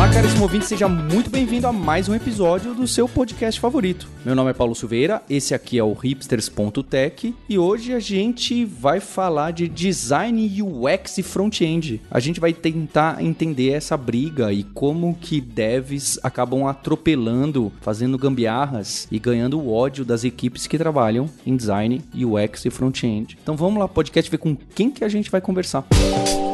Olá, caríssimo ouvinte, seja muito bem-vindo a mais um episódio do seu podcast favorito. Meu nome é Paulo Silveira, esse aqui é o hipsters.tech e hoje a gente vai falar de design UX e front-end. A gente vai tentar entender essa briga e como que devs acabam atropelando, fazendo gambiarras e ganhando o ódio das equipes que trabalham em design, UX e front-end. Então vamos lá, podcast, ver com quem que a gente vai conversar. Música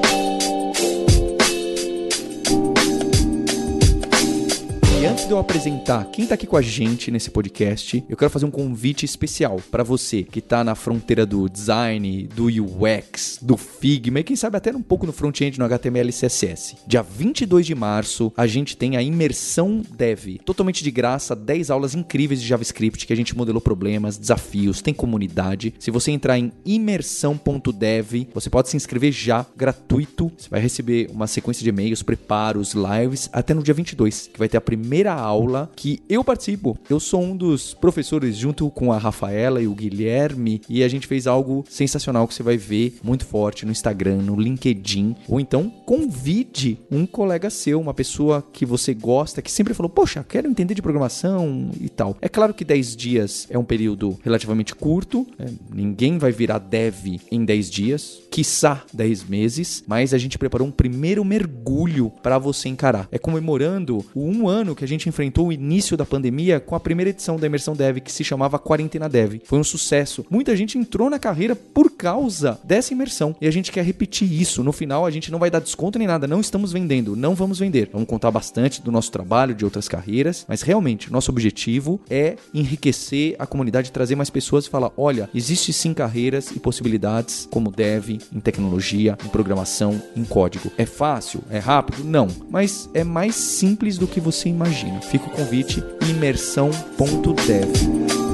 antes de eu apresentar quem está aqui com a gente nesse podcast, eu quero fazer um convite especial para você que está na fronteira do design, do UX, do Figma e quem sabe até um pouco no front-end no HTML e CSS. Dia 22 de março, a gente tem a imersão Dev, totalmente de graça, 10 aulas incríveis de JavaScript que a gente modelou problemas, desafios, tem comunidade. Se você entrar em imersão.dev, você pode se inscrever já, gratuito. Você vai receber uma sequência de e-mails, preparos, lives até no dia 22, que vai ter a primeira primeira aula que eu participo. Eu sou um dos professores junto com a Rafaela e o Guilherme e a gente fez algo sensacional que você vai ver muito forte no Instagram, no LinkedIn, ou então convide um colega seu, uma pessoa que você gosta, que sempre falou: "Poxa, quero entender de programação" e tal. É claro que 10 dias é um período relativamente curto, né? ninguém vai virar dev em 10 dias, quiçá 10 meses, mas a gente preparou um primeiro mergulho para você encarar. É comemorando o um ano que a gente enfrentou o início da pandemia com a primeira edição da Imersão Dev, que se chamava Quarentena Dev. Foi um sucesso. Muita gente entrou na carreira por causa dessa imersão. E a gente quer repetir isso. No final, a gente não vai dar desconto nem nada. Não estamos vendendo. Não vamos vender. Vamos contar bastante do nosso trabalho, de outras carreiras. Mas realmente, nosso objetivo é enriquecer a comunidade, trazer mais pessoas e falar: olha, existe sim carreiras e possibilidades como dev, em tecnologia, em programação, em código. É fácil? É rápido? Não. Mas é mais simples do que você imagina imagina. Fica o convite imersão.dev.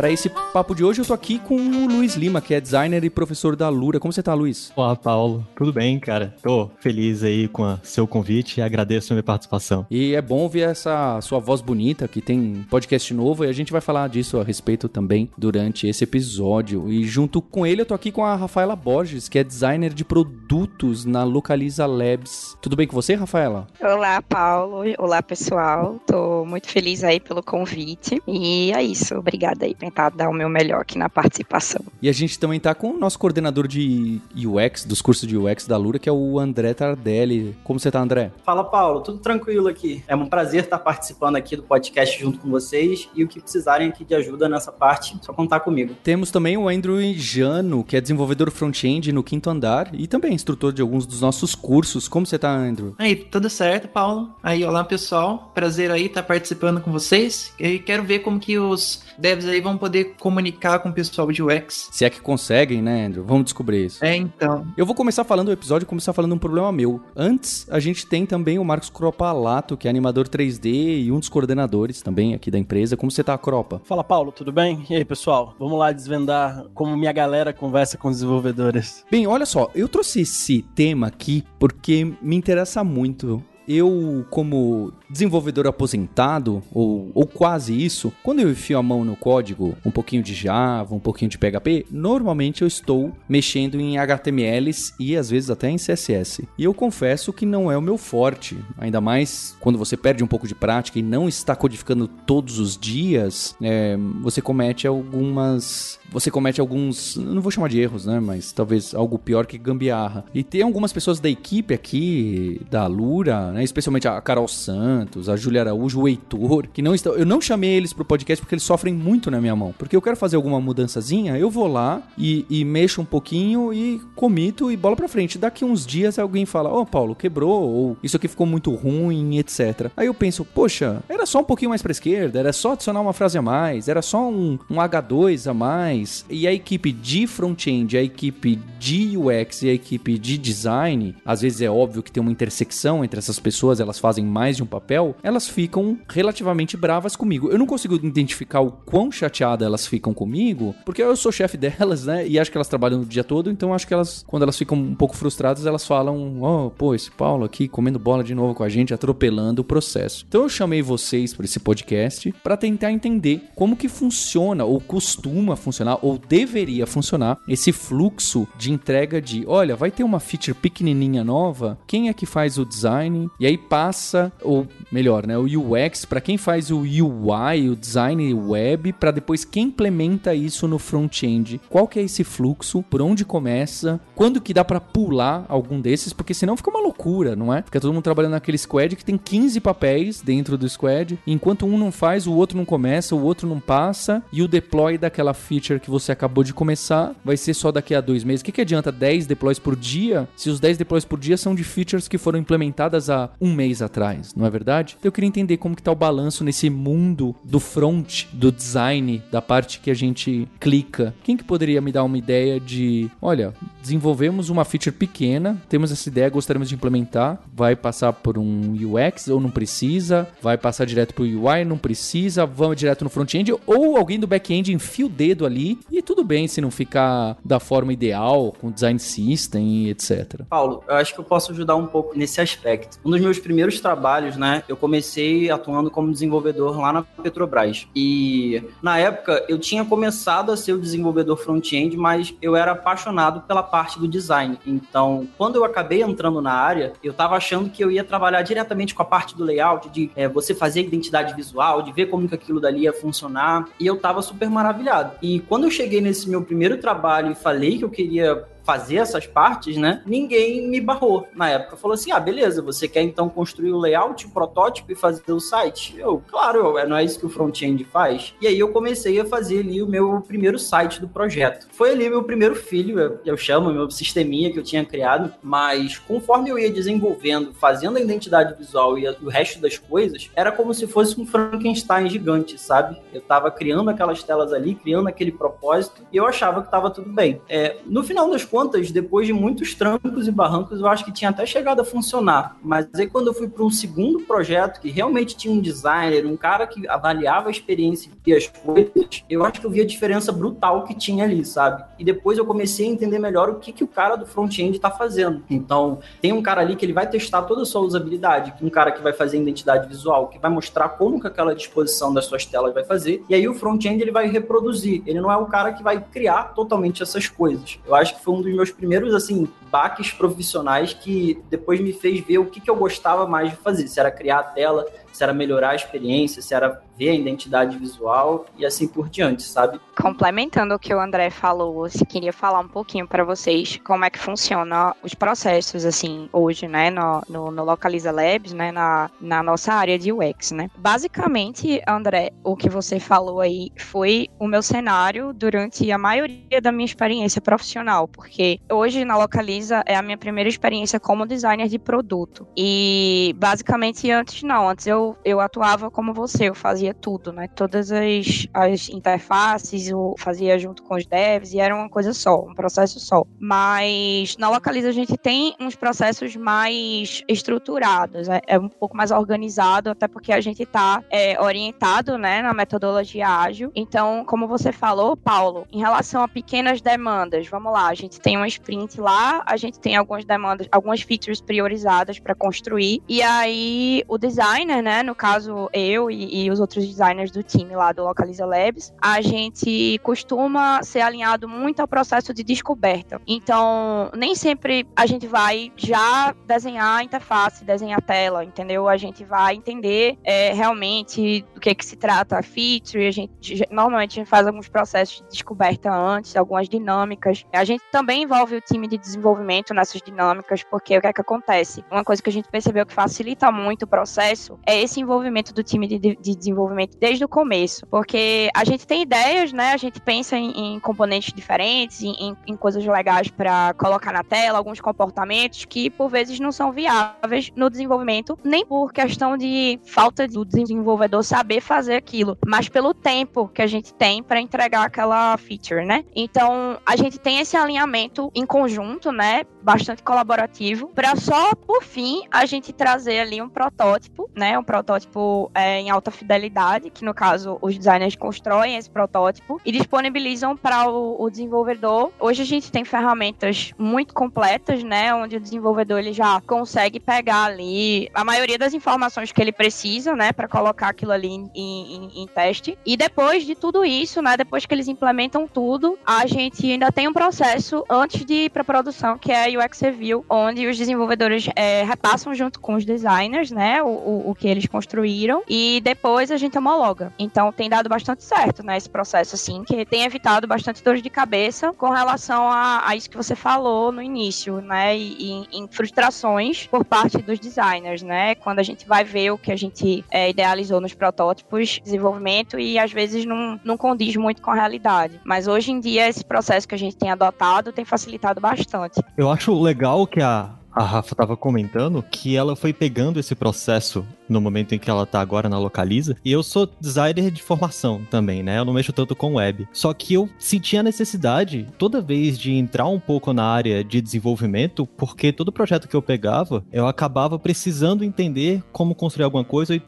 Para esse papo de hoje, eu tô aqui com o Luiz Lima, que é designer e professor da Lura. Como você tá, Luiz? Olá, Paulo. Tudo bem, cara? Tô feliz aí com o seu convite e agradeço a minha participação. E é bom ver essa sua voz bonita, que tem podcast novo, e a gente vai falar disso a respeito também durante esse episódio. E junto com ele, eu tô aqui com a Rafaela Borges, que é designer de produtos na Localiza Labs. Tudo bem com você, Rafaela? Olá, Paulo. Olá, pessoal. Tô muito feliz aí pelo convite. E é isso. Obrigada aí tentar dar o meu melhor aqui na participação. E a gente também tá com o nosso coordenador de UX, dos cursos de UX da Lura, que é o André Tardelli. Como você tá, André? Fala, Paulo. Tudo tranquilo aqui. É um prazer estar participando aqui do podcast junto com vocês e o que precisarem aqui de ajuda nessa parte, só contar comigo. Temos também o Andrew Jano, que é desenvolvedor front-end no quinto andar e também instrutor de alguns dos nossos cursos. Como você tá, Andrew? Aí, tudo certo, Paulo? Aí, olá, pessoal. Prazer aí estar participando com vocês. E quero ver como que os devs aí vão poder comunicar com o pessoal de UX. Se é que conseguem, né, Andrew? Vamos descobrir isso. É, então. Eu vou começar falando o episódio, começar falando um problema meu. Antes, a gente tem também o Marcos Cropalato, que é animador 3D e um dos coordenadores também aqui da empresa. Como você tá, Cropa? Fala, Paulo, tudo bem? E aí, pessoal? Vamos lá desvendar como minha galera conversa com os desenvolvedores. Bem, olha só, eu trouxe esse tema aqui porque me interessa muito eu, como desenvolvedor aposentado, ou, ou quase isso, quando eu enfio a mão no código, um pouquinho de Java, um pouquinho de PHP, normalmente eu estou mexendo em HTMLs e às vezes até em CSS. E eu confesso que não é o meu forte, ainda mais quando você perde um pouco de prática e não está codificando todos os dias, é, você comete algumas você comete alguns, não vou chamar de erros, né, mas talvez algo pior que gambiarra. E tem algumas pessoas da equipe aqui, da Lura, né, especialmente a Carol Santos, a Júlia Araújo, o Heitor, que não estão, eu não chamei eles pro podcast porque eles sofrem muito na minha mão. Porque eu quero fazer alguma mudançazinha, eu vou lá e, e mexo um pouquinho e comito e bola pra frente. Daqui uns dias alguém fala, ô oh, Paulo, quebrou, ou isso aqui ficou muito ruim, etc. Aí eu penso, poxa, era só um pouquinho mais pra esquerda, era só adicionar uma frase a mais, era só um, um H2 a mais. E a equipe de front-end, a equipe de UX e a equipe de design, às vezes é óbvio que tem uma intersecção entre essas pessoas elas fazem mais de um papel, elas ficam relativamente bravas comigo. Eu não consigo identificar o quão chateada elas ficam comigo, porque eu sou chefe delas, né? E acho que elas trabalham o dia todo, então acho que elas, quando elas ficam um pouco frustradas, elas falam: oh, pô, esse Paulo aqui comendo bola de novo com a gente, atropelando o processo. Então eu chamei vocês para esse podcast para tentar entender como que funciona, ou costuma funcionar, ou deveria funcionar, esse fluxo de entrega de: olha, vai ter uma feature pequenininha nova, quem é que faz o design? E aí passa, ou melhor, né, o UX para quem faz o UI, o design web, para depois quem implementa isso no front-end. Qual que é esse fluxo? Por onde começa? Quando que dá para pular algum desses? Porque senão fica uma loucura, não é? Fica todo mundo trabalhando naquele squad que tem 15 papéis dentro do squad, enquanto um não faz, o outro não começa, o outro não passa, e o deploy daquela feature que você acabou de começar vai ser só daqui a dois meses. O que, que adianta 10 deploys por dia se os 10 deploys por dia são de features que foram implementadas há um mês atrás, não é verdade? Então eu queria entender como que tá o balanço nesse mundo do front, do design, da parte que a gente clica. Quem que poderia me dar uma ideia de, olha, desenvolvemos uma feature pequena, temos essa ideia, gostaríamos de implementar, vai passar por um UX ou não precisa, vai passar direto pro UI, não precisa, vamos direto no front-end ou alguém do back-end enfia o dedo ali e tudo bem se não ficar da forma ideal, com design system e etc. Paulo, eu acho que eu posso ajudar um pouco nesse aspecto. Um dos meus primeiros trabalhos, né, eu comecei atuando como desenvolvedor lá na Petrobras. E na época eu tinha começado a ser o desenvolvedor front-end, mas eu era apaixonado pela parte do design. Então, quando eu acabei entrando na área, eu estava achando que eu ia trabalhar diretamente com a parte do layout, de é, você fazer identidade visual, de ver como que aquilo dali ia funcionar. E eu estava super maravilhado. E quando eu cheguei nesse meu primeiro trabalho e falei que eu queria fazer essas partes, né? Ninguém me barrou na época. Falou assim: ah, beleza, você quer então construir o layout, o protótipo e fazer o site? Eu, claro, não é isso que o front-end faz. E aí eu comecei a fazer ali o meu primeiro site do projeto. Foi ali meu primeiro filho, eu, chamo, meu sisteminha que eu tinha criado, mas conforme eu ia desenvolvendo, fazendo a identidade visual e, e o resto das coisas, era como se fosse um Frankenstein gigante, sabe? Eu tava criando aquelas telas ali, criando aquele propósito, e eu achava que tava tudo bem. É, no final das contas, depois de muitos trancos e barrancos, eu acho que tinha até chegado a funcionar. Mas aí quando eu fui para um segundo projeto que realmente tinha um designer, um cara que avaliava a experiência e as coisas, eu acho que eu vi a diferença brutal que tinha ali, sabe? E depois eu comecei a entender melhor o que, que o cara do front-end está fazendo. Então, tem um cara ali que ele vai testar toda a sua usabilidade, um cara que vai fazer identidade visual, que vai mostrar como que aquela disposição das suas telas vai fazer, e aí o front-end ele vai reproduzir. Ele não é o cara que vai criar totalmente essas coisas. Eu acho que foi um um dos meus primeiros, assim, baques profissionais que depois me fez ver o que, que eu gostava mais de fazer. Se era criar a tela, se era melhorar a experiência, se era ver a identidade visual e assim por diante, sabe? Complementando o que o André falou, eu queria falar um pouquinho para vocês como é que funciona os processos, assim, hoje, né, no, no, no, Localiza Labs, né, na, na nossa área de UX, né. Basicamente, André, o que você falou aí foi o meu cenário durante a maioria da minha experiência profissional, porque hoje na Localiza é a minha primeira experiência como designer de produto. E basicamente antes não, antes eu eu, atuava como você, eu fazia tudo, né? Todas as, as interfaces eu fazia junto com os devs e era uma coisa só, um processo só. Mas na Localiza a gente tem uns processos mais estruturados, é, é um pouco mais organizado, até porque a gente está é, orientado, né, na metodologia ágil. Então, como você falou, Paulo, em relação a pequenas demandas, vamos lá, a gente tem uma sprint lá, a gente tem algumas demandas, algumas features priorizadas para construir, e aí o designer, né? No caso, eu e, e, os outros designers do time lá do Localiza Labs, a gente costuma ser alinhado muito ao processo de descoberta. Então, nem sempre a gente vai já desenhar a interface, desenhar a tela, entendeu? A gente vai entender é, realmente do que, que se trata a feature. A gente normalmente a gente faz alguns processos de descoberta antes, algumas dinâmicas. A gente também envolve o time de desenvolvimento nessas dinâmicas, porque o que é que acontece? Uma coisa que a gente percebeu que facilita muito o processo é esse envolvimento do time de, de desenvolvimento desde o começo. Porque a gente tem ideias, né? A gente pensa em, em componentes diferentes, em, em coisas legais para colocar na tela, alguns comportamentos que por vezes não são viáveis no desenvolvimento, nem por questão de falta do desenvolvedor saber fazer aquilo, mas pelo tempo que a gente tem para entregar aquela feature, né? Então, a gente tem esse alinhamento em conjunto, né? Bastante colaborativo, para só por fim a gente trazer ali um protótipo, né? Um protótipo é, em alta fidelidade, que no caso os designers constroem esse protótipo e disponibilizam para o, o, desenvolvedor. Hoje a gente tem ferramentas muito completas, né? Onde o desenvolvedor ele já consegue pegar ali a maioria das informações que ele precisa, né? Para colocar aquilo ali em, em, em teste. E depois de tudo isso, né? Depois que eles implementam tudo, a gente ainda tem um processo antes de ir para produção, que é UX Review, onde os desenvolvedores é, repassam junto com os designers, né? O, o, o que eles construíram e depois a gente homologa. Então tem dado bastante certo, né? Esse processo, assim, que tem evitado bastante dores de cabeça com relação a, a isso que você falou no início, né? E, em frustrações por parte dos designers, né? Quando a gente vai ver o que a gente é, idealizou nos protótipos, desenvolvimento e às vezes não, não condiz muito com a realidade. Mas hoje em dia esse processo que a gente tem adotado tem facilitado bastante. Eu acho legal que a, a Rafa estava comentando que ela foi pegando esse processo no momento em que ela tá agora na Localiza. E eu sou designer de formação também, né? Eu não mexo tanto com web. Só que eu sentia a necessidade, toda vez, de entrar um pouco na área de desenvolvimento, porque todo projeto que eu pegava, eu acabava precisando entender como construir alguma coisa e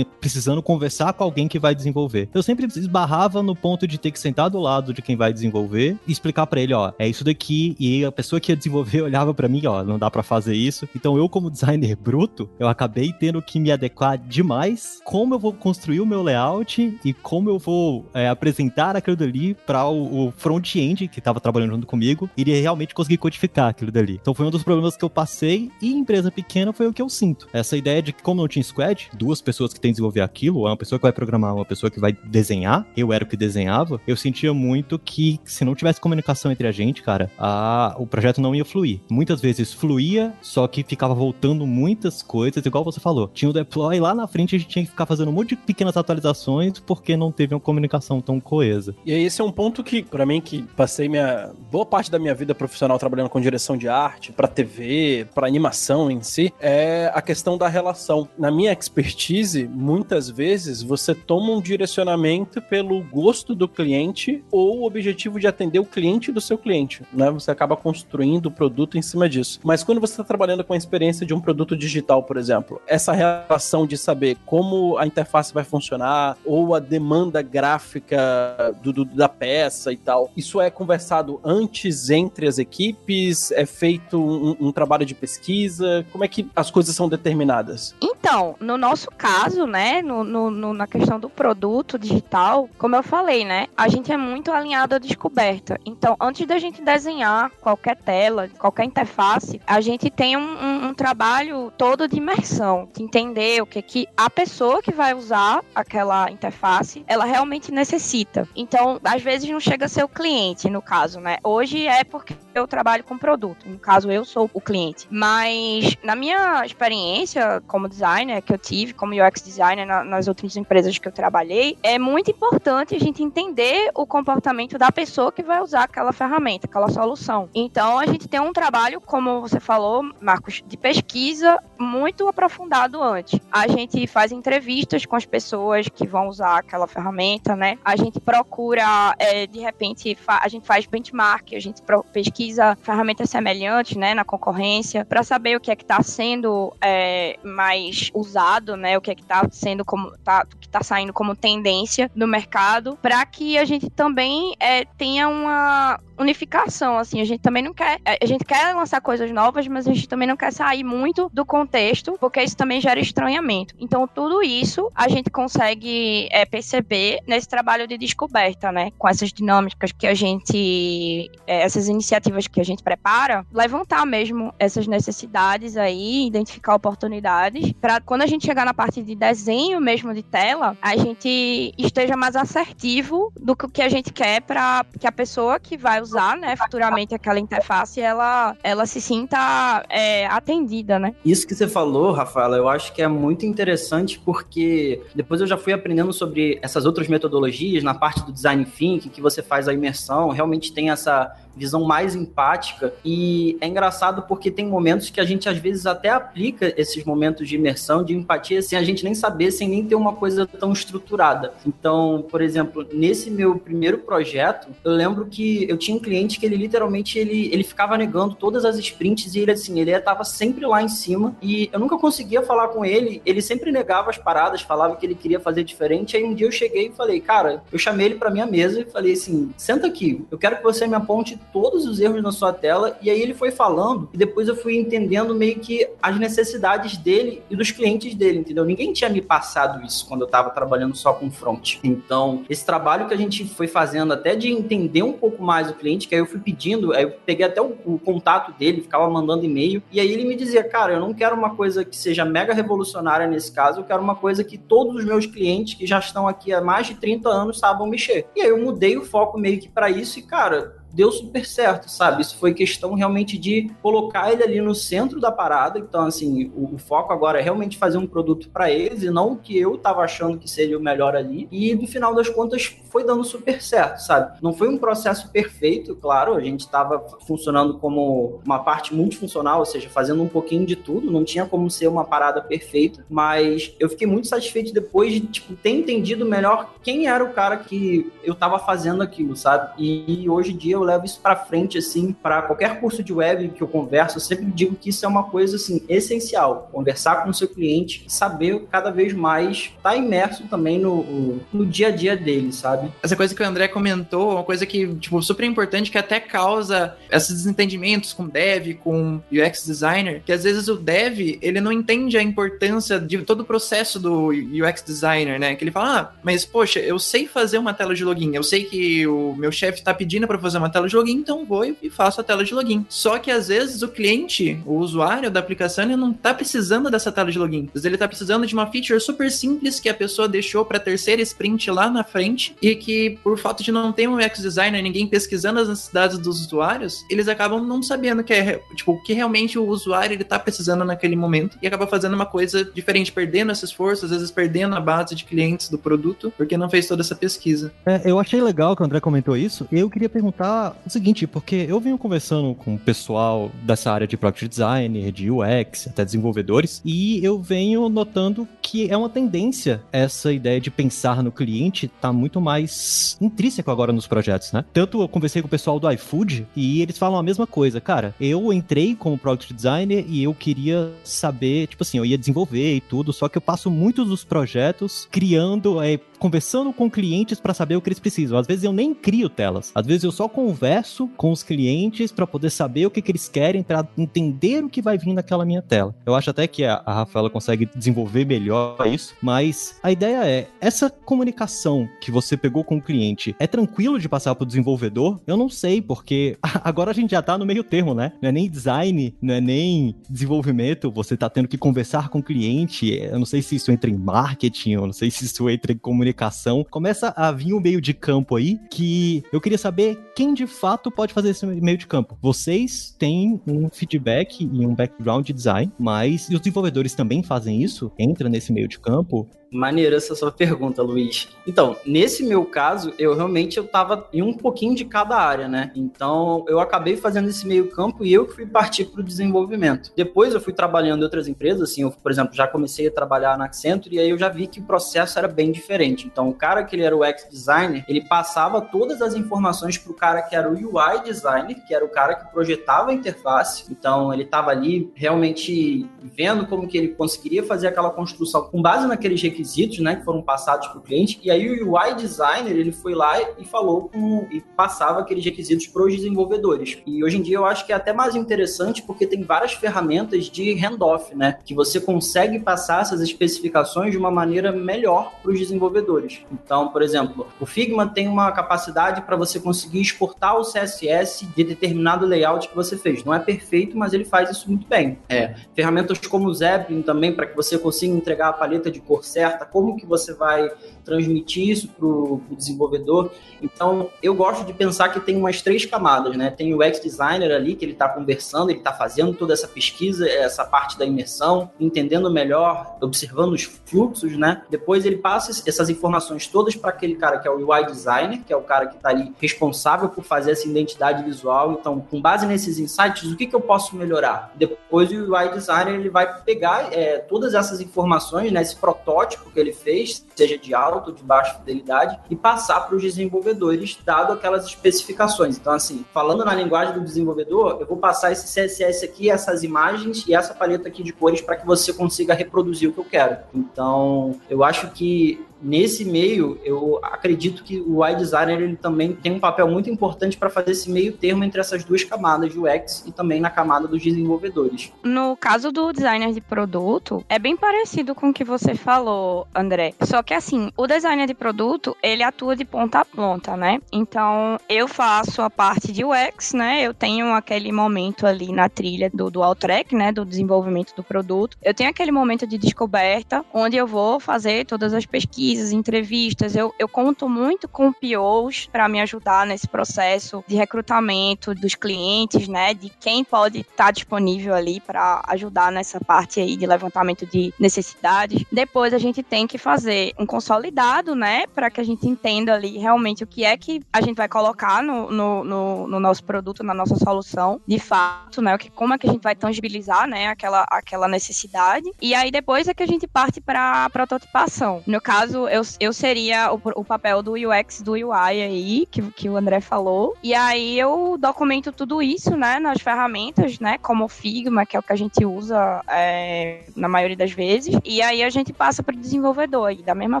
precisando conversar com alguém que vai desenvolver. Eu sempre esbarrava no ponto de ter que sentar do lado de quem vai desenvolver e explicar para ele, ó, é isso daqui, e a pessoa que ia desenvolver olhava para mim, ó, não dá para fazer isso. Então eu, como designer bruto, eu acabei tendo que me adequar demais como eu vou construir o meu layout e como eu vou é, apresentar aquilo dali para o, o front-end que estava trabalhando junto comigo e realmente conseguir codificar aquilo dali. Então foi um dos problemas que eu passei e empresa pequena foi o que eu sinto. Essa ideia de que como não tinha squad, duas pessoas que têm que desenvolver aquilo, uma pessoa que vai programar, uma pessoa que vai desenhar, eu era o que desenhava, eu sentia muito que se não tivesse comunicação entre a gente, cara, a, o projeto não ia fluir. Muitas vezes fluía, só que ficava voltando muitas coisas, igual você falou. Tinha o deploy e lá na frente a gente tinha que ficar fazendo um monte de pequenas atualizações porque não teve uma comunicação tão coesa. E aí esse é um ponto que, para mim, que passei minha boa parte da minha vida profissional trabalhando com direção de arte, para TV, para animação em si, é a questão da relação. Na minha expertise, muitas vezes você toma um direcionamento pelo gosto do cliente ou o objetivo de atender o cliente do seu cliente, né? Você acaba construindo o produto em cima disso. Mas quando você está trabalhando com a experiência de um produto digital, por exemplo, essa relação de saber como a interface vai funcionar ou a demanda gráfica do, do, da peça e tal. Isso é conversado antes entre as equipes? É feito um, um trabalho de pesquisa? Como é que as coisas são determinadas? Então, no nosso caso, né, no, no, no, na questão do produto digital, como eu falei, né, a gente é muito alinhado à descoberta. Então, antes da gente desenhar qualquer tela, qualquer interface, a gente tem um, um, um trabalho todo de imersão, de entender o que que a pessoa que vai usar aquela interface, ela realmente necessita. Então, às vezes não chega a ser o cliente, no caso, né? Hoje é porque eu trabalho com produto, no caso eu sou o cliente. Mas na minha experiência como designer que eu tive, como UX designer na, nas outras empresas que eu trabalhei, é muito importante a gente entender o comportamento da pessoa que vai usar aquela ferramenta, aquela solução. Então, a gente tem um trabalho, como você falou, Marcos, de pesquisa muito aprofundado antes. A gente faz entrevistas com as pessoas que vão usar aquela ferramenta, né? A gente procura, é, de repente, a gente faz benchmark, a gente pesquisa ferramentas semelhantes, né, na concorrência, para saber o que é que está sendo é, mais usado, né? O que é que está sendo como tá, que está saindo como tendência no mercado, para que a gente também é, tenha uma unificação, assim, a gente também não quer, a gente quer lançar coisas novas, mas a gente também não quer sair muito do contexto, porque isso também gera estranhamento. Então, tudo isso a gente consegue é, perceber nesse trabalho de descoberta, né? Com essas dinâmicas que a gente, é, essas iniciativas que a gente prepara, levantar mesmo essas necessidades aí, identificar oportunidades, para quando a gente chegar na parte de desenho mesmo de tela, a gente esteja mais assertivo do que a gente quer para que a pessoa que vai usar, né, futuramente aquela interface, ela, ela se sinta é, atendida, né? Isso que você falou, Rafaela, eu acho que é muito interessante porque depois eu já fui aprendendo sobre essas outras metodologias na parte do design thinking, que você faz a imersão, realmente tem essa visão mais empática. E é engraçado porque tem momentos que a gente às vezes até aplica esses momentos de imersão, de empatia, sem a gente nem saber, sem nem ter uma coisa tão estruturada. Então, por exemplo, nesse meu primeiro projeto, eu lembro que eu tinha um cliente que ele literalmente ele, ele ficava negando todas as sprints e ele assim, ele estava sempre lá em cima e eu nunca conseguia falar com ele, ele sempre negava as paradas, falava que ele queria fazer diferente. Aí um dia eu cheguei e falei, cara, eu chamei ele para minha mesa e falei assim: "Senta aqui, eu quero que você me aponte todos os erros na sua tela". E aí ele foi falando e depois eu fui entendendo meio que as necessidades dele e dos clientes dele, entendeu? Ninguém tinha me passado isso quando eu estava trabalhando só com front. Então, esse trabalho que a gente foi fazendo até de entender um pouco mais o cliente, que aí eu fui pedindo, aí eu peguei até o, o contato dele, ficava mandando e-mail, e aí ele me dizia, cara, eu não quero uma coisa que seja mega revolucionária nesse caso, eu quero uma coisa que todos os meus clientes que já estão aqui há mais de 30 anos saibam mexer. E aí eu mudei o foco meio que para isso e, cara, deu super certo, sabe? Isso foi questão realmente de colocar ele ali no centro da parada. Então, assim, o, o foco agora é realmente fazer um produto para eles e não o que eu tava achando que seria o melhor ali. E no final das contas foi dando super certo, sabe? Não foi um processo perfeito, claro, a gente estava funcionando como uma parte multifuncional, ou seja, fazendo um pouquinho de tudo, não tinha como ser uma parada perfeita, mas eu fiquei muito satisfeito depois de tipo ter entendido melhor quem era o cara que eu tava fazendo aquilo, sabe? E, e hoje em dia eu levo isso para frente, assim, para qualquer curso de web que eu converso, eu sempre digo que isso é uma coisa, assim, essencial. Conversar com o seu cliente, saber cada vez mais estar tá imerso também no, no dia a dia dele, sabe? Essa coisa que o André comentou, uma coisa que, tipo, super importante, que até causa esses desentendimentos com dev, com UX designer, que às vezes o dev, ele não entende a importância de todo o processo do UX designer, né? Que ele fala, ah, mas poxa, eu sei fazer uma tela de login, eu sei que o meu chefe tá pedindo para fazer uma uma tela de login, então vou e faço a tela de login. Só que às vezes o cliente, o usuário da aplicação, ele não está precisando dessa tela de login. Ele está precisando de uma feature super simples que a pessoa deixou para terceira sprint lá na frente e que por falta de não ter um UX designer, ninguém pesquisando as necessidades dos usuários, eles acabam não sabendo que é tipo o que realmente o usuário ele tá precisando naquele momento e acaba fazendo uma coisa diferente, perdendo esse esforço, às vezes perdendo a base de clientes do produto, porque não fez toda essa pesquisa. É, eu achei legal que o André comentou isso. Eu queria perguntar o seguinte, porque eu venho conversando com o pessoal dessa área de product design, de UX, até desenvolvedores, e eu venho notando que é uma tendência essa ideia de pensar no cliente tá muito mais intrínseco agora nos projetos, né? Tanto eu conversei com o pessoal do iFood e eles falam a mesma coisa, cara. Eu entrei como product designer e eu queria saber, tipo assim, eu ia desenvolver e tudo, só que eu passo muitos dos projetos criando, é, conversando com clientes para saber o que eles precisam. Às vezes eu nem crio telas, às vezes eu só converso com os clientes para poder saber o que, que eles querem, para entender o que vai vir naquela minha tela. Eu acho até que a, a Rafaela consegue desenvolver melhor isso, mas a ideia é essa comunicação que você pegou com o cliente é tranquilo de passar para o desenvolvedor? Eu não sei, porque agora a gente já tá no meio termo, né? Não é nem design, não é nem desenvolvimento, você tá tendo que conversar com o cliente. Eu não sei se isso entra em marketing, eu não sei se isso entra em comunicação, começa a vir um meio de campo aí que eu queria saber quem de fato pode fazer esse meio de campo. Vocês têm um feedback e um background de design, mas os desenvolvedores também fazem isso? Entra nesse meio de campo? Maneira essa sua pergunta, Luiz. Então, nesse meu caso, eu realmente eu tava em um pouquinho de cada área, né? Então, eu acabei fazendo esse meio campo e eu que fui partir para o desenvolvimento. Depois eu fui trabalhando em outras empresas, assim, eu, por exemplo, já comecei a trabalhar na Accenture e aí eu já vi que o processo era bem diferente. Então, o cara que ele era o UX designer, ele passava todas as informações para o cara que era o UI designer, que era o cara que projetava a interface. Então, ele estava ali realmente vendo como que ele conseguiria fazer aquela construção com base naqueles requisitos requisitos, né, que foram passados para o cliente, e aí o UI designer, ele foi lá e falou com, e passava aqueles requisitos para os desenvolvedores. E hoje em dia eu acho que é até mais interessante porque tem várias ferramentas de handoff, né, que você consegue passar essas especificações de uma maneira melhor para os desenvolvedores. Então, por exemplo, o Figma tem uma capacidade para você conseguir exportar o CSS de determinado layout que você fez. Não é perfeito, mas ele faz isso muito bem. É, ferramentas como o Zeppelin também para que você consiga entregar a paleta de cor certa como que você vai transmitir isso para o desenvolvedor. Então, eu gosto de pensar que tem umas três camadas, né? Tem o UX designer ali, que ele está conversando, ele está fazendo toda essa pesquisa, essa parte da imersão, entendendo melhor, observando os fluxos, né? Depois ele passa essas informações todas para aquele cara que é o UI designer, que é o cara que está ali responsável por fazer essa identidade visual. Então, com base nesses insights, o que, que eu posso melhorar? Depois o UI designer ele vai pegar é, todas essas informações, né, esse protótipo que ele fez, seja de alta ou de baixa fidelidade, e passar para os desenvolvedores, dado aquelas especificações. Então, assim, falando na linguagem do desenvolvedor, eu vou passar esse CSS aqui, essas imagens e essa paleta aqui de cores para que você consiga reproduzir o que eu quero. Então, eu acho que nesse meio, eu acredito que o UI designer ele também tem um papel muito importante para fazer esse meio termo entre essas duas camadas de UX e também na camada dos desenvolvedores. No caso do designer de produto, é bem parecido com o que você falou, André. Só que assim, o designer de produto, ele atua de ponta a ponta, né? Então, eu faço a parte de UX, né? Eu tenho aquele momento ali na trilha do, do track, né? Do desenvolvimento do produto. Eu tenho aquele momento de descoberta, onde eu vou fazer todas as pesquisas pesquisas, entrevistas. Eu, eu conto muito com POs para me ajudar nesse processo de recrutamento dos clientes, né? De quem pode estar tá disponível ali para ajudar nessa parte aí de levantamento de necessidades. Depois a gente tem que fazer um consolidado, né? Para que a gente entenda ali realmente o que é que a gente vai colocar no, no, no, no nosso produto, na nossa solução, de fato, né? O que, como é que a gente vai tangibilizar, né? Aquela, aquela necessidade. E aí depois é que a gente parte para a prototipação. No caso, caso, eu, eu seria o, o papel do UX do UI aí, que, que o André falou. E aí eu documento tudo isso, né, nas ferramentas, né, como o Figma, que é o que a gente usa é, na maioria das vezes. E aí a gente passa para o desenvolvedor. E da mesma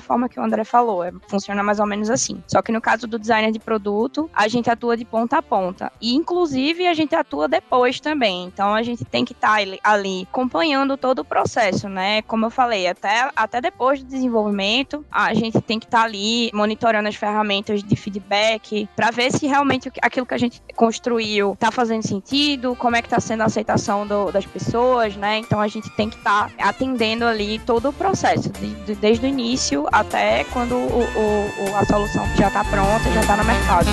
forma que o André falou, é, funciona mais ou menos assim. Só que no caso do designer de produto, a gente atua de ponta a ponta. E inclusive a gente atua depois também. Então a gente tem que estar tá ali acompanhando todo o processo, né? Como eu falei, até, até depois do desenvolvimento, a gente tem que estar tá ali monitorando as ferramentas de feedback para ver se realmente aquilo que a gente construiu está fazendo sentido, como é que está sendo a aceitação do, das pessoas, né? Então a gente tem que estar tá atendendo ali todo o processo, de, de, desde o início até quando o, o, a solução já está pronta, já está no mercado.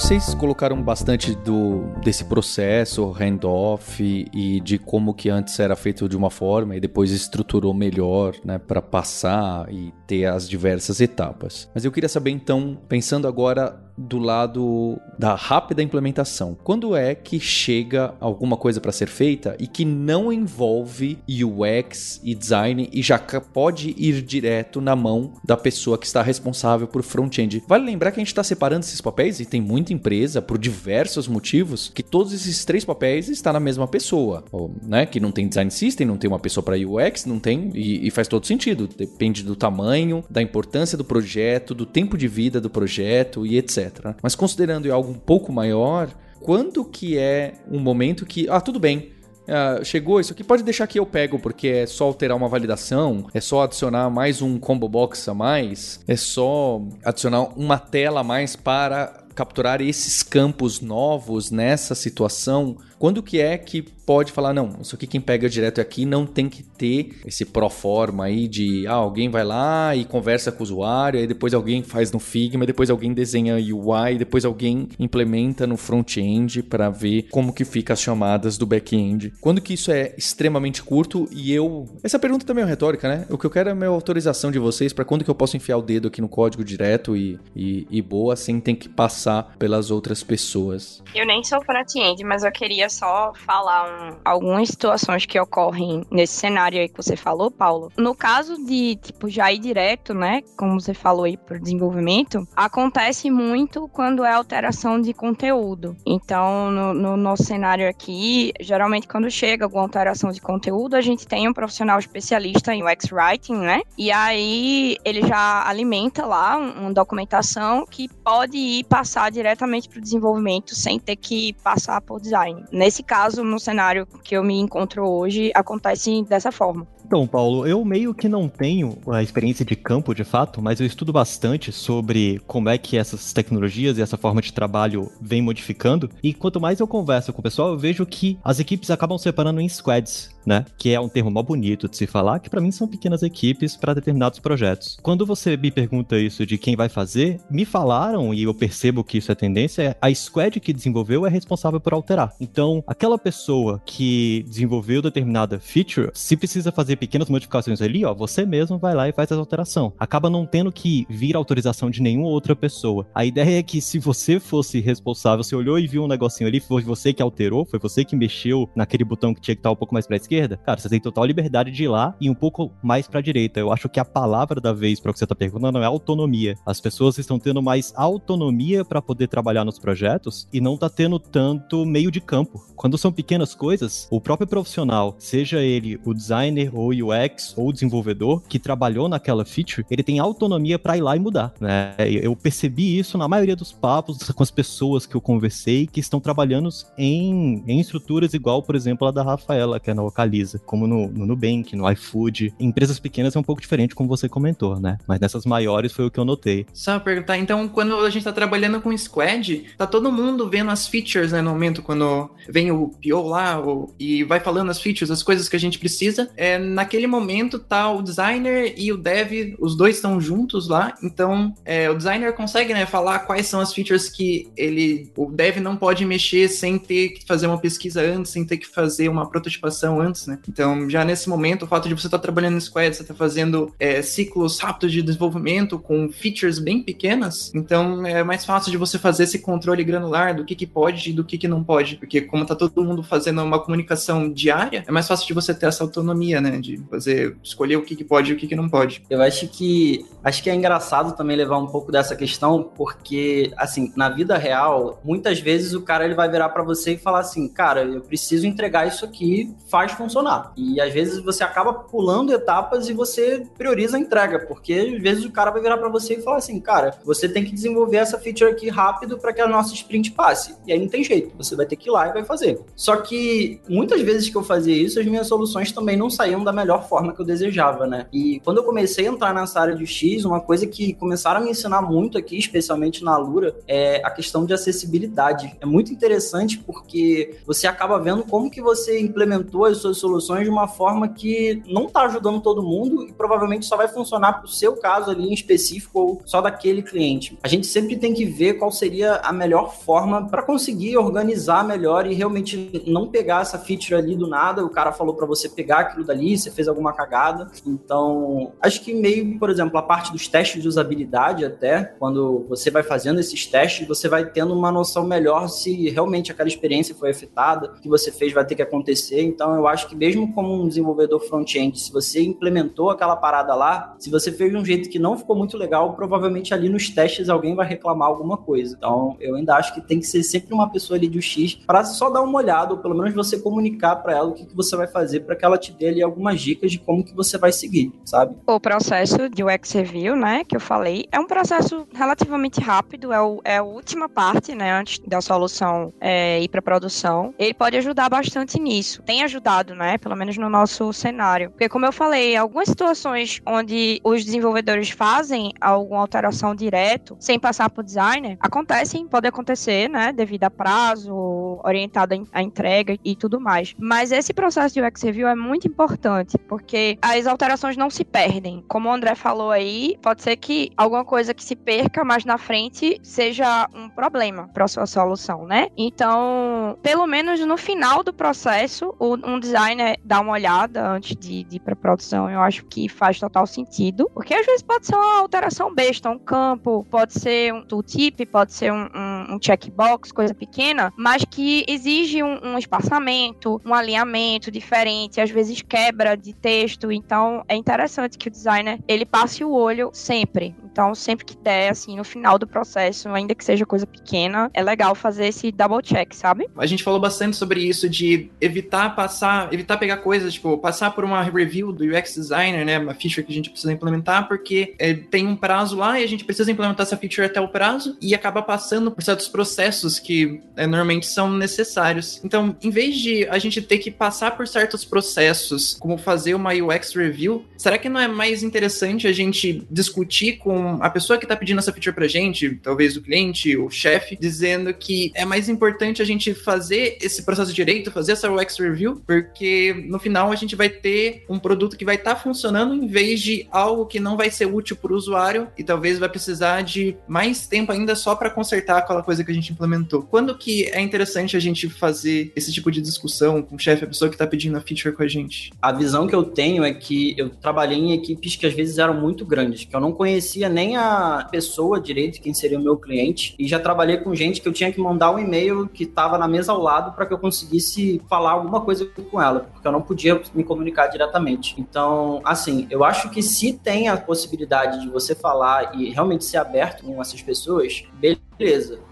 Vocês colocaram bastante do desse processo, handoff e de como que antes era feito de uma forma e depois estruturou melhor, né, para passar e ter as diversas etapas. Mas eu queria saber então, pensando agora do lado da rápida implementação. Quando é que chega alguma coisa para ser feita e que não envolve UX e design e já pode ir direto na mão da pessoa que está responsável por front-end? Vale lembrar que a gente está separando esses papéis e tem muita empresa, por diversos motivos, que todos esses três papéis estão na mesma pessoa, ou, né? Que não tem design system, não tem uma pessoa para UX, não tem e, e faz todo sentido. Depende do tamanho, da importância do projeto, do tempo de vida do projeto e etc. Mas considerando algo um pouco maior, quando que é um momento que, ah, tudo bem, Uh, chegou, isso aqui pode deixar que eu pego, porque é só alterar uma validação, é só adicionar mais um combo box a mais, é só adicionar uma tela a mais para capturar esses campos novos nessa situação. Quando que é que pode falar, não, isso aqui quem pega direto aqui não tem que ter esse pro forma aí de, ah, alguém vai lá e conversa com o usuário, aí depois alguém faz no Figma, depois alguém desenha UI, depois alguém implementa no front-end para ver como que fica as chamadas do back-end. Quando que isso é extremamente curto e eu... Essa pergunta também é retórica, né? O que eu quero é a minha autorização de vocês para quando que eu posso enfiar o dedo aqui no código direto e, e, e boa, sem ter que passar pelas outras pessoas. Eu nem sou front-end, mas eu queria só falar um algumas situações que ocorrem nesse cenário aí que você falou, Paulo. No caso de, tipo, já ir direto, né, como você falou aí pro desenvolvimento, acontece muito quando é alteração de conteúdo. Então, no, no nosso cenário aqui, geralmente quando chega alguma alteração de conteúdo, a gente tem um profissional especialista em UX Writing, né, e aí ele já alimenta lá uma documentação que pode ir passar diretamente para o desenvolvimento sem ter que passar por design. Nesse caso, no cenário que eu me encontro hoje acontece dessa forma. Então, Paulo, eu meio que não tenho a experiência de campo, de fato, mas eu estudo bastante sobre como é que essas tecnologias e essa forma de trabalho vem modificando. E quanto mais eu converso com o pessoal, eu vejo que as equipes acabam separando em squads, né? Que é um termo mó bonito de se falar, que para mim são pequenas equipes para determinados projetos. Quando você me pergunta isso de quem vai fazer, me falaram, e eu percebo que isso é tendência, é a squad que desenvolveu é responsável por alterar. Então, aquela pessoa que desenvolveu determinada feature, se precisa fazer pequenas modificações ali, ó, você mesmo vai lá e faz essa alteração. Acaba não tendo que vir autorização de nenhuma outra pessoa. A ideia é que se você fosse responsável, você olhou e viu um negocinho ali, foi você que alterou, foi você que mexeu naquele botão que tinha que estar um pouco mais pra esquerda, cara, você tem total liberdade de ir lá e um pouco mais pra direita. Eu acho que a palavra da vez para o que você tá perguntando é autonomia. As pessoas estão tendo mais autonomia para poder trabalhar nos projetos e não tá tendo tanto meio de campo. Quando são pequenas coisas, o próprio profissional, seja ele o designer ou UX ou desenvolvedor que trabalhou naquela feature, ele tem autonomia para ir lá e mudar, né? Eu percebi isso na maioria dos papos com as pessoas que eu conversei que estão trabalhando em, em estruturas igual, por exemplo, a da Rafaela, que é na Localiza, como no, no Nubank, no iFood. Em empresas pequenas é um pouco diferente, como você comentou, né? Mas nessas maiores foi o que eu notei. Só perguntar, então, quando a gente tá trabalhando com squad, tá todo mundo vendo as features, né, no momento, quando vem o PO lá o, e vai falando as features, as coisas que a gente precisa, é, naquele momento tá o designer e o dev, os dois estão juntos lá, então é, o designer consegue, né, falar quais são as features que ele, o dev não pode mexer sem ter que fazer uma pesquisa antes, sem ter que fazer uma prototipação antes, né? Então, já nesse momento, o fato de você estar tá trabalhando no squad, você tá fazendo é, ciclos rápidos de desenvolvimento com features bem pequenas, então é mais fácil de você fazer esse controle granular do que, que pode e do que, que não pode, porque como tá todo mundo fazendo uma comunicação diária, é mais fácil de você ter essa autonomia, né, de fazer, escolher o que, que pode e o que, que não pode. Eu acho que acho que é engraçado também levar um pouco dessa questão, porque assim, na vida real, muitas vezes o cara ele vai virar para você e falar assim, cara, eu preciso entregar isso aqui, faz funcionar. E às vezes você acaba pulando etapas e você prioriza a entrega, porque às vezes o cara vai virar para você e falar assim, cara, você tem que desenvolver essa feature aqui rápido para que a nossa sprint passe. E aí não tem jeito, você vai ter que ir lá e vai fazer. Só que muitas vezes que eu fazia isso, as minhas soluções também não saíam da melhor forma que eu desejava, né? E quando eu comecei a entrar nessa área de X, uma coisa que começaram a me ensinar muito aqui, especialmente na Lura, é a questão de acessibilidade. É muito interessante porque você acaba vendo como que você implementou as suas soluções de uma forma que não está ajudando todo mundo e provavelmente só vai funcionar para o seu caso ali em específico ou só daquele cliente. A gente sempre tem que ver qual seria a melhor forma para conseguir organizar melhor e realmente não pegar essa feature ali do nada. O cara falou para você pegar aquilo dali, você fez alguma cagada. Então, acho que meio, por exemplo, a parte dos testes de usabilidade até, quando você vai fazendo esses testes, você vai tendo uma noção melhor se realmente aquela experiência foi afetada, o que você fez vai ter que acontecer. Então, eu acho que mesmo como um desenvolvedor front-end, se você implementou aquela parada lá, se você fez de um jeito que não ficou muito legal, provavelmente ali nos testes alguém vai reclamar alguma coisa. Então, eu ainda acho que tem que ser sempre uma pessoa ali de X para só dar uma olhada, ou pelo menos você comunicar para ela o que, que você vai fazer para que ela te dê ali algumas dicas de como que você vai seguir, sabe? O processo de UX Review, né, que eu falei, é um processo relativamente rápido, é, o, é a última parte, né, antes da solução é, ir para produção. Ele pode ajudar bastante nisso. Tem ajudado, né, pelo menos no nosso cenário. Porque, como eu falei, algumas situações onde os desenvolvedores fazem alguma alteração direto, sem passar por designer, acontecem, pode acontecer, né, devido a prazo, orientado à entrega e tudo mais. Mas esse processo de UX Review é muito importante, porque as alterações não se perdem. Como o André falou aí, pode ser que alguma coisa que se perca mais na frente seja um problema para a sua solução, né? Então, pelo menos no final do processo, um designer dá uma olhada antes de, de ir para produção, eu acho que faz total sentido, porque às vezes pode ser uma alteração besta, um campo, pode ser um tooltip, pode ser um, um, um checkbox, coisa pequena, mas que exige um, um espaçamento, um alinhamento diferente, às vezes quebra de texto, então é interessante que o designer ele passe o olho sempre. Então, sempre que der, assim, no final do processo, ainda que seja coisa pequena, é legal fazer esse double check, sabe? A gente falou bastante sobre isso de evitar passar, evitar pegar coisas, tipo, passar por uma review do UX designer, né, uma feature que a gente precisa implementar, porque é, tem um prazo lá e a gente precisa implementar essa feature até o prazo e acaba passando por certos processos que é, normalmente são necessários. Então, em vez de a gente ter que passar por certos processos, como fazer uma UX review, será que não é mais interessante a gente discutir com a pessoa que está pedindo essa feature pra gente, talvez o cliente, o chefe, dizendo que é mais importante a gente fazer esse processo direito, fazer essa UX review, porque no final a gente vai ter um produto que vai estar tá funcionando em vez de algo que não vai ser útil para o usuário e talvez vai precisar de mais tempo ainda só para consertar aquela coisa que a gente implementou. Quando que é interessante a gente fazer esse tipo de discussão com o chefe, a pessoa que está pedindo a feature com a gente? A visão que eu tenho é que eu trabalhei em equipes que às vezes eram muito grandes, que eu não conhecia nem a pessoa direito, quem seria o meu cliente, e já trabalhei com gente que eu tinha que mandar um e-mail que estava na mesa ao lado para que eu conseguisse falar alguma coisa com ela, porque eu não podia me comunicar diretamente. Então, assim, eu acho que se tem a possibilidade de você falar e realmente ser aberto com essas pessoas, beleza.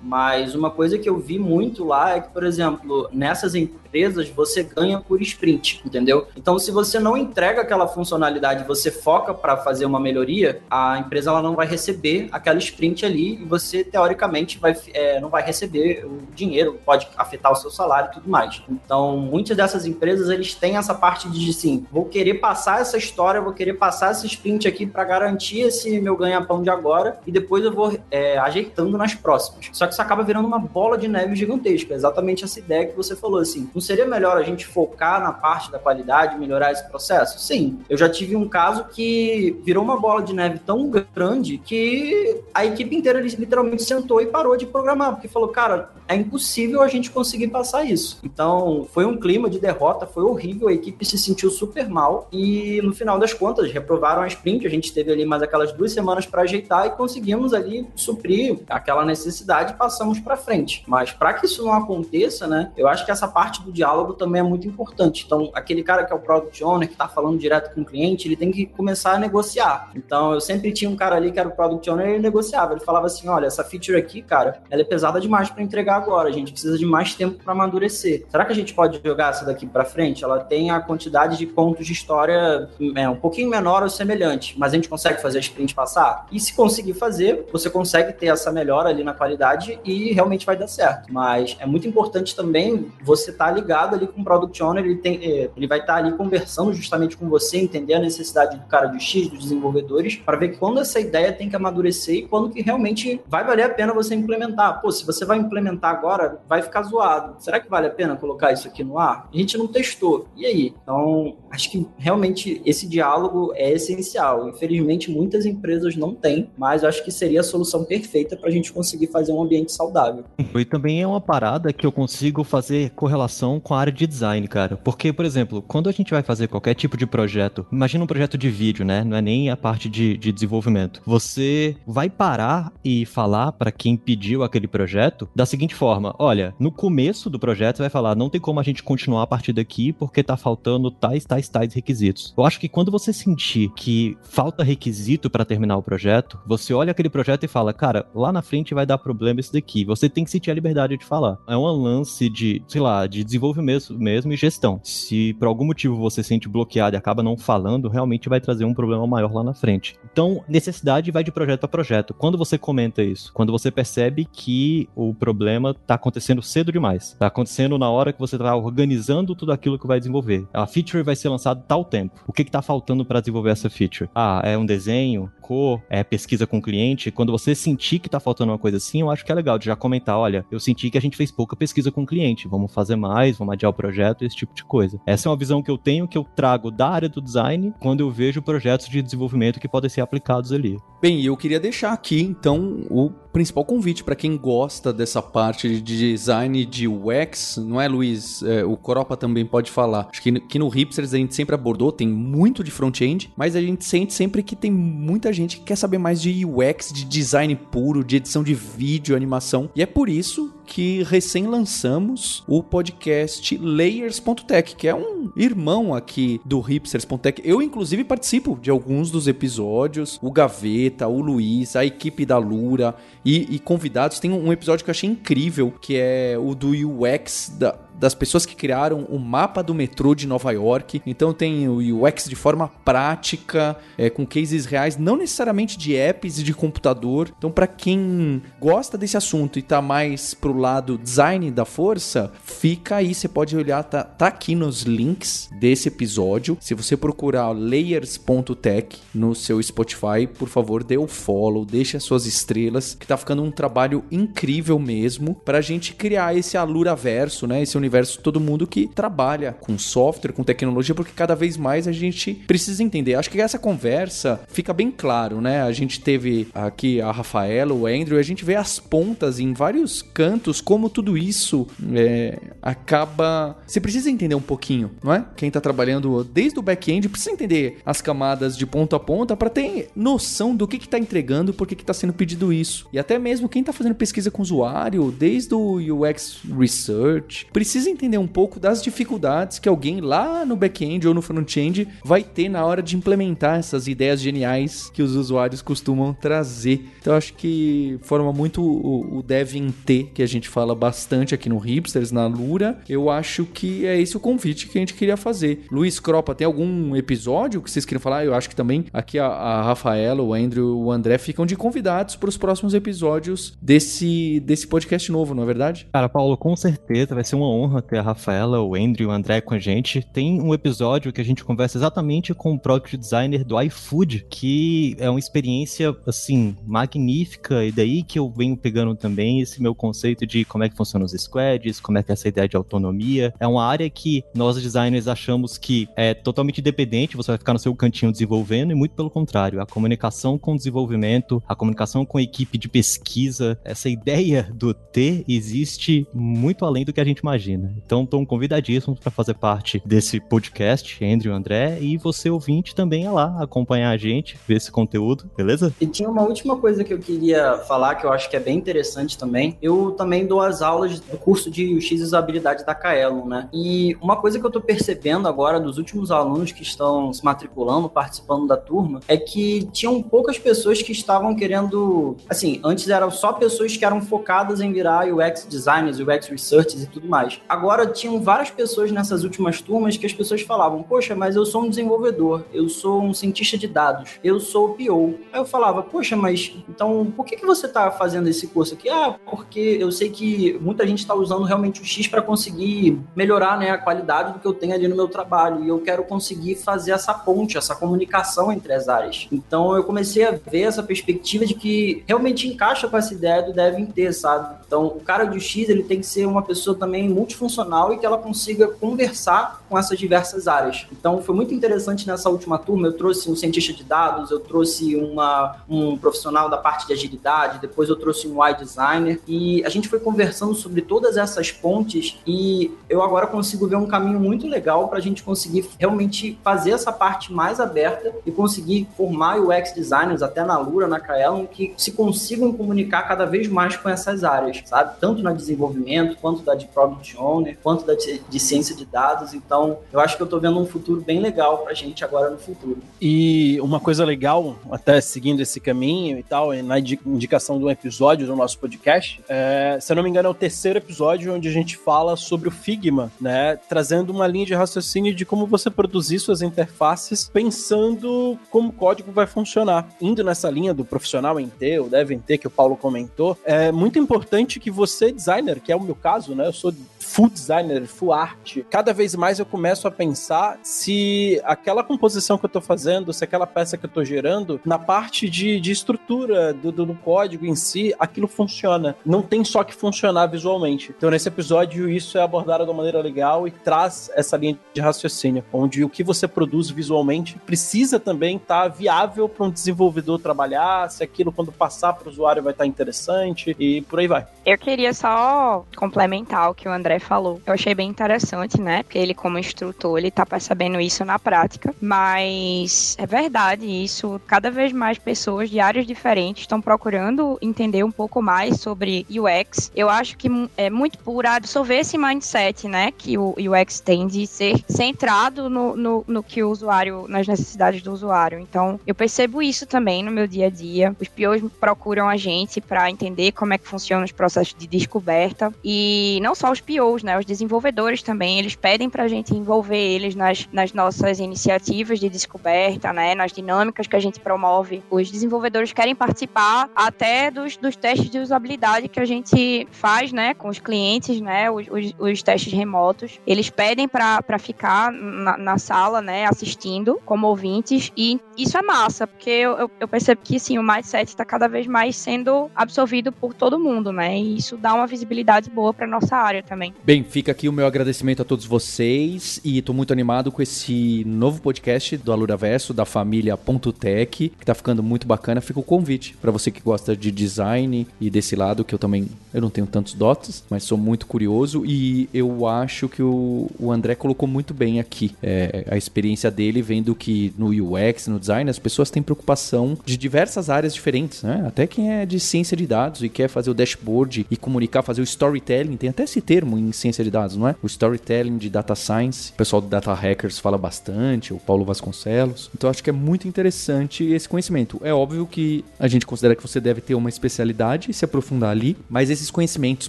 Mas uma coisa que eu vi muito lá é que, por exemplo, nessas empresas você ganha por sprint, entendeu? Então, se você não entrega aquela funcionalidade, você foca para fazer uma melhoria, a empresa ela não vai receber aquela sprint ali e você teoricamente vai, é, não vai receber o dinheiro, pode afetar o seu salário e tudo mais. Então, muitas dessas empresas eles têm essa parte de sim, vou querer passar essa história, vou querer passar esse sprint aqui para garantir esse meu ganha-pão de agora e depois eu vou é, ajeitando nas próximas. Só que isso acaba virando uma bola de neve gigantesca, exatamente essa ideia que você falou assim. Não seria melhor a gente focar na parte da qualidade, melhorar esse processo? Sim. Eu já tive um caso que virou uma bola de neve tão grande que a equipe inteira literalmente sentou e parou de programar, porque falou, cara, é impossível a gente conseguir passar isso. Então, foi um clima de derrota, foi horrível, a equipe se sentiu super mal e no final das contas reprovaram a sprint, a gente teve ali mais aquelas duas semanas para ajeitar e conseguimos ali suprir aquela necessidade e passamos para frente. Mas para que isso não aconteça, né, eu acho que essa parte do diálogo também é muito importante. Então, aquele cara que é o product owner, que está falando direto com o cliente, ele tem que começar a negociar. Então, eu sempre tinha um cara ali que era o product owner e ele negociava. Ele falava assim: olha, essa feature aqui, cara, ela é pesada demais para entregar agora, a gente precisa de mais tempo para amadurecer. Será que a gente pode jogar essa daqui para frente? Ela tem a quantidade de pontos de história é, um pouquinho menor ou semelhante, mas a gente consegue fazer a sprint passar? E se conseguir fazer, você consegue ter essa melhora ali na qualidade e realmente vai dar certo. Mas é muito importante também você estar tá ligado ali com o Product Owner, ele, tem, é, ele vai estar tá ali conversando justamente com você, entender a necessidade do cara do X, dos desenvolvedores, para ver quando essa ideia tem que amadurecer e quando que realmente vai valer a pena você implementar. Pô, se você vai implementar agora, vai ficar zoado. Será que vale a pena colocar isso aqui no ar? A gente não testou. E aí? Então, acho que realmente esse diálogo é essencial. Infelizmente, muitas empresas não têm, mas acho que seria a solução perfeita para a gente conseguir fazer um ambiente saudável. E também é uma parada que eu consigo fazer correlação com a área de design, cara. Porque, por exemplo, quando a gente vai fazer qualquer tipo de projeto, imagina um projeto de vídeo, né? Não é nem a parte de, de desenvolvimento. Você vai parar e falar para quem pediu aquele projeto da seguinte forma: olha, no começo do projeto vai falar, não tem como a gente continuar a partir daqui porque tá faltando tais, tais, tais requisitos. Eu acho que quando você sentir que falta requisito para terminar o projeto, você olha aquele projeto e fala, cara, lá na frente vai dar problema isso daqui. Você tem que sentir a liberdade de falar. É um lance de, sei lá, de desenvolvimento mesmo e gestão. Se por algum motivo você sente bloqueado e acaba não falando, realmente vai trazer um problema maior lá na frente. Então, necessidade vai de projeto a projeto. Quando você comenta isso, quando você percebe que o problema está acontecendo cedo demais, está acontecendo na hora que você está organizando tudo aquilo que vai desenvolver. A feature vai ser lançada tal tempo. O que está faltando para desenvolver essa feature? Ah, é um desenho, cor, é pesquisa com o cliente. Quando você sentir que está faltando uma coisa assim, eu acho que é legal de já comentar, olha, eu senti que a gente fez pouca pesquisa com o cliente, vamos fazer mais, vamos adiar o projeto, esse tipo de coisa. Essa é uma visão que eu tenho que eu trago da área do design quando eu vejo projetos de desenvolvimento que podem ser aplicados ali. Bem, eu queria deixar aqui então o principal convite para quem gosta dessa parte de design de UX, não é, Luiz? É, o Coropa também pode falar. Acho que, que no Hipsters a gente sempre abordou, tem muito de front-end, mas a gente sente sempre que tem muita gente que quer saber mais de UX, de design puro, de edição de vídeo, animação. E é por isso que recém lançamos o podcast Layers.tech, que é um irmão aqui do Hipsters.tech. Eu, inclusive, participo de alguns dos episódios. O Gaveta, o Luiz, a equipe da Lura e, e convidados. Tem um episódio que eu achei incrível, que é o do UX da, das pessoas que criaram o mapa do metrô de Nova York. Então tem o UX de forma prática, é, com cases reais, não necessariamente de apps e de computador. Então, para quem gosta desse assunto e tá mais pro lado design da força, fica aí, você pode olhar, tá, tá aqui nos links desse episódio. Se você procurar layers.tech no seu Spotify, por favor, dê o follow, deixe as suas estrelas, que tá ficando um trabalho incrível mesmo pra gente criar esse Alura verso, né? Esse todo mundo que trabalha com software, com tecnologia, porque cada vez mais a gente precisa entender. Acho que essa conversa fica bem claro, né? A gente teve aqui a Rafaela, o Andrew, a gente vê as pontas em vários cantos, como tudo isso é, acaba. Você precisa entender um pouquinho, não é? Quem tá trabalhando desde o back-end precisa entender as camadas de ponta a ponta para ter noção do que que tá entregando, por que que tá sendo pedido isso. E até mesmo quem tá fazendo pesquisa com o usuário, desde o UX Research, precisa precisa entender um pouco das dificuldades que alguém lá no back-end ou no front-end vai ter na hora de implementar essas ideias geniais que os usuários costumam trazer. Então acho que forma muito o, o dev em T, que a gente fala bastante aqui no Hipsters, na Lura. Eu acho que é esse o convite que a gente queria fazer. Luiz Cropa, tem algum episódio que vocês queriam falar? Eu acho que também aqui a, a Rafaela, o Andrew, o André ficam de convidados para os próximos episódios desse, desse podcast novo, não é verdade? Cara, Paulo, com certeza vai ser uma honra honra ter a Rafaela, o Andrew e o André com a gente. Tem um episódio que a gente conversa exatamente com o product designer do iFood, que é uma experiência, assim, magnífica. E daí que eu venho pegando também esse meu conceito de como é que funcionam os squads, como é que é essa ideia de autonomia. É uma área que nós designers achamos que é totalmente independente, você vai ficar no seu cantinho desenvolvendo, e muito pelo contrário, a comunicação com o desenvolvimento, a comunicação com a equipe de pesquisa, essa ideia do T existe muito além do que a gente imagina. Então estão convidadíssimos para fazer parte desse podcast, Andrew André, e você ouvinte também é lá acompanhar a gente, ver esse conteúdo, beleza? E tinha uma última coisa que eu queria falar que eu acho que é bem interessante também. Eu também dou as aulas do curso de UX e usabilidade da Kaelon, né? E uma coisa que eu tô percebendo agora dos últimos alunos que estão se matriculando, participando da turma, é que tinham poucas pessoas que estavam querendo, assim, antes eram só pessoas que eram focadas em virar UX designers, UX researchers e tudo mais. Agora, tinham várias pessoas nessas últimas turmas que as pessoas falavam: Poxa, mas eu sou um desenvolvedor, eu sou um cientista de dados, eu sou o PO. Aí eu falava: Poxa, mas então por que, que você está fazendo esse curso aqui? Ah, porque eu sei que muita gente está usando realmente o X para conseguir melhorar né, a qualidade do que eu tenho ali no meu trabalho e eu quero conseguir fazer essa ponte, essa comunicação entre as áreas. Então eu comecei a ver essa perspectiva de que realmente encaixa com essa ideia do devem ter, sabe? Então o cara do X ele tem que ser uma pessoa também multi multifuncional e que ela consiga conversar com essas diversas áreas. Então, foi muito interessante nessa última turma. Eu trouxe um cientista de dados, eu trouxe uma, um profissional da parte de agilidade, depois eu trouxe um UI designer e a gente foi conversando sobre todas essas pontes e eu agora consigo ver um caminho muito legal para a gente conseguir realmente fazer essa parte mais aberta e conseguir formar UX designers até na Lura, na Kaelon, que se consigam comunicar cada vez mais com essas áreas, sabe? Tanto na desenvolvimento quanto da de product owner, quanto da de ciência de dados. Então, eu acho que eu estou vendo um futuro bem legal para a gente agora no futuro. E uma coisa legal, até seguindo esse caminho e tal, na indicação de um episódio do nosso podcast, é, se eu não me engano, é o terceiro episódio onde a gente fala sobre o Figma, né? Trazendo uma linha de raciocínio de como você produzir suas interfaces pensando como o código vai funcionar. Indo nessa linha do profissional em T, ou devem ter, que o Paulo comentou, é muito importante que você, designer, que é o meu caso, né? Eu sou full designer, full art, cada vez mais eu começo a pensar se aquela composição que eu estou fazendo, se aquela peça que eu estou gerando, na parte de, de estrutura do, do, do, código em si, aquilo funciona. Não tem só que funcionar visualmente. Então, nesse episódio, isso é abordado de uma maneira legal e traz essa linha de raciocínio, onde o que você produz visualmente precisa também estar tá viável para um desenvolvedor trabalhar, se aquilo, quando passar para o usuário, vai estar tá interessante e por aí vai. Eu queria só complementar o que o André André falou. Eu achei bem interessante, né? Porque ele, como instrutor, ele tá percebendo isso na prática. Mas é verdade isso. Cada vez mais pessoas de áreas diferentes estão procurando entender um pouco mais sobre UX. Eu acho que é muito por absorver esse mindset, né? Que o UX tem de ser centrado no, no, no que o usuário, nas necessidades do usuário. Então, eu percebo isso também no meu dia a dia. Os POs procuram a gente para entender como é que funcionam os processos de descoberta. E não só os POs, né? Os desenvolvedores também, eles pedem para a gente envolver eles nas, nas nossas iniciativas de descoberta, né? Nas dinâmicas que a gente promove. Os desenvolvedores querem participar até dos, dos testes de usabilidade que a gente faz, né? Com os clientes, né? Os, os, os testes remotos. Eles pedem para ficar na, na, sala, né? Assistindo como ouvintes. E isso é massa, porque eu, eu percebo que, sim, o mindset está cada vez mais sendo absorvido por todo mundo, né? E isso dá uma visibilidade boa para nossa área também. Bem, fica aqui o meu agradecimento a todos vocês e estou muito animado com esse novo podcast do Alura Verso da família Tech, que está ficando muito bacana. Fica o convite para você que gosta de design e desse lado que eu também eu não tenho tantos dotes, mas sou muito curioso e eu acho que o, o André colocou muito bem aqui é, a experiência dele vendo que no UX, no design, as pessoas têm preocupação de diversas áreas diferentes, né? Até quem é de ciência de dados e quer fazer o dashboard e comunicar, fazer o storytelling, tem até esse termo em ciência de dados, não é? O storytelling de data science. O pessoal do Data Hackers fala bastante, o Paulo Vasconcelos. Então acho que é muito interessante esse conhecimento. É óbvio que a gente considera que você deve ter uma especialidade e se aprofundar ali, mas esses conhecimentos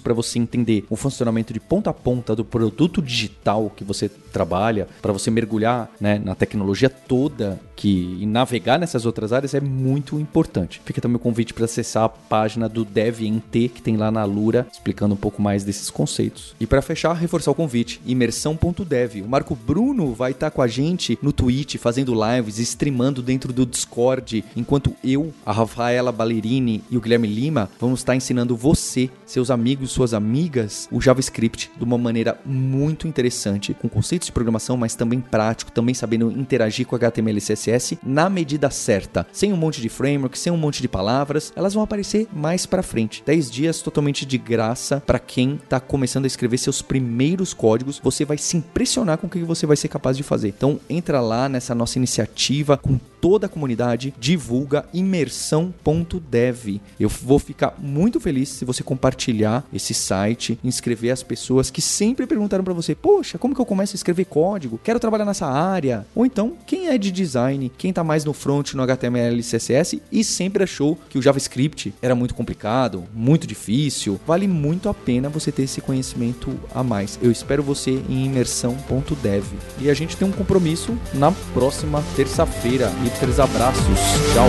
para você entender o funcionamento de ponta a ponta do produto digital que você trabalha, para você mergulhar né, na tecnologia toda que e navegar nessas outras áreas é muito importante. Fica também o convite para acessar a página do DevNT que tem lá na Lura, explicando um pouco mais desses conceitos. E para fechar, reforçar o convite, imersão.dev. O Marco Bruno vai estar tá com a gente no Twitch, fazendo lives, streamando dentro do Discord, enquanto eu, a Rafaela Ballerini e o Guilherme Lima vamos estar tá ensinando você, seus amigos, suas amigas, o JavaScript de uma maneira muito interessante, com conceitos de programação, mas também prático, também sabendo interagir com HTML e CSS na medida certa, sem um monte de framework, sem um monte de palavras, elas vão aparecer mais para frente. 10 dias totalmente de graça para quem está começando a escrever seus primeiros códigos. Você vai se impressionar com o que você vai ser capaz de fazer. Então entra lá nessa nossa iniciativa com toda a comunidade, divulga imersão.dev. Eu vou ficar muito feliz se você compartilhar esse site, inscrever as pessoas que sempre perguntaram para você: "Poxa, como que eu começo a código? Quero trabalhar nessa área". Ou então, quem é de design, quem tá mais no front no HTML e CSS e sempre achou que o JavaScript era muito complicado, muito difícil, vale muito a pena você ter esse conhecimento a mais. Eu espero você em imersão.dev. E a gente tem um compromisso na próxima terça-feira hipsters, abraços. Tchau.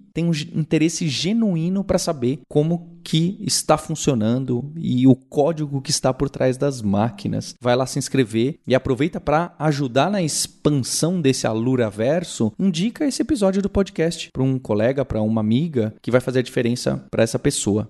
tem um interesse genuíno para saber como que está funcionando e o código que está por trás das máquinas. Vai lá se inscrever e aproveita para ajudar na expansão desse Alura Verso. Indica esse episódio do podcast para um colega, para uma amiga que vai fazer a diferença para essa pessoa.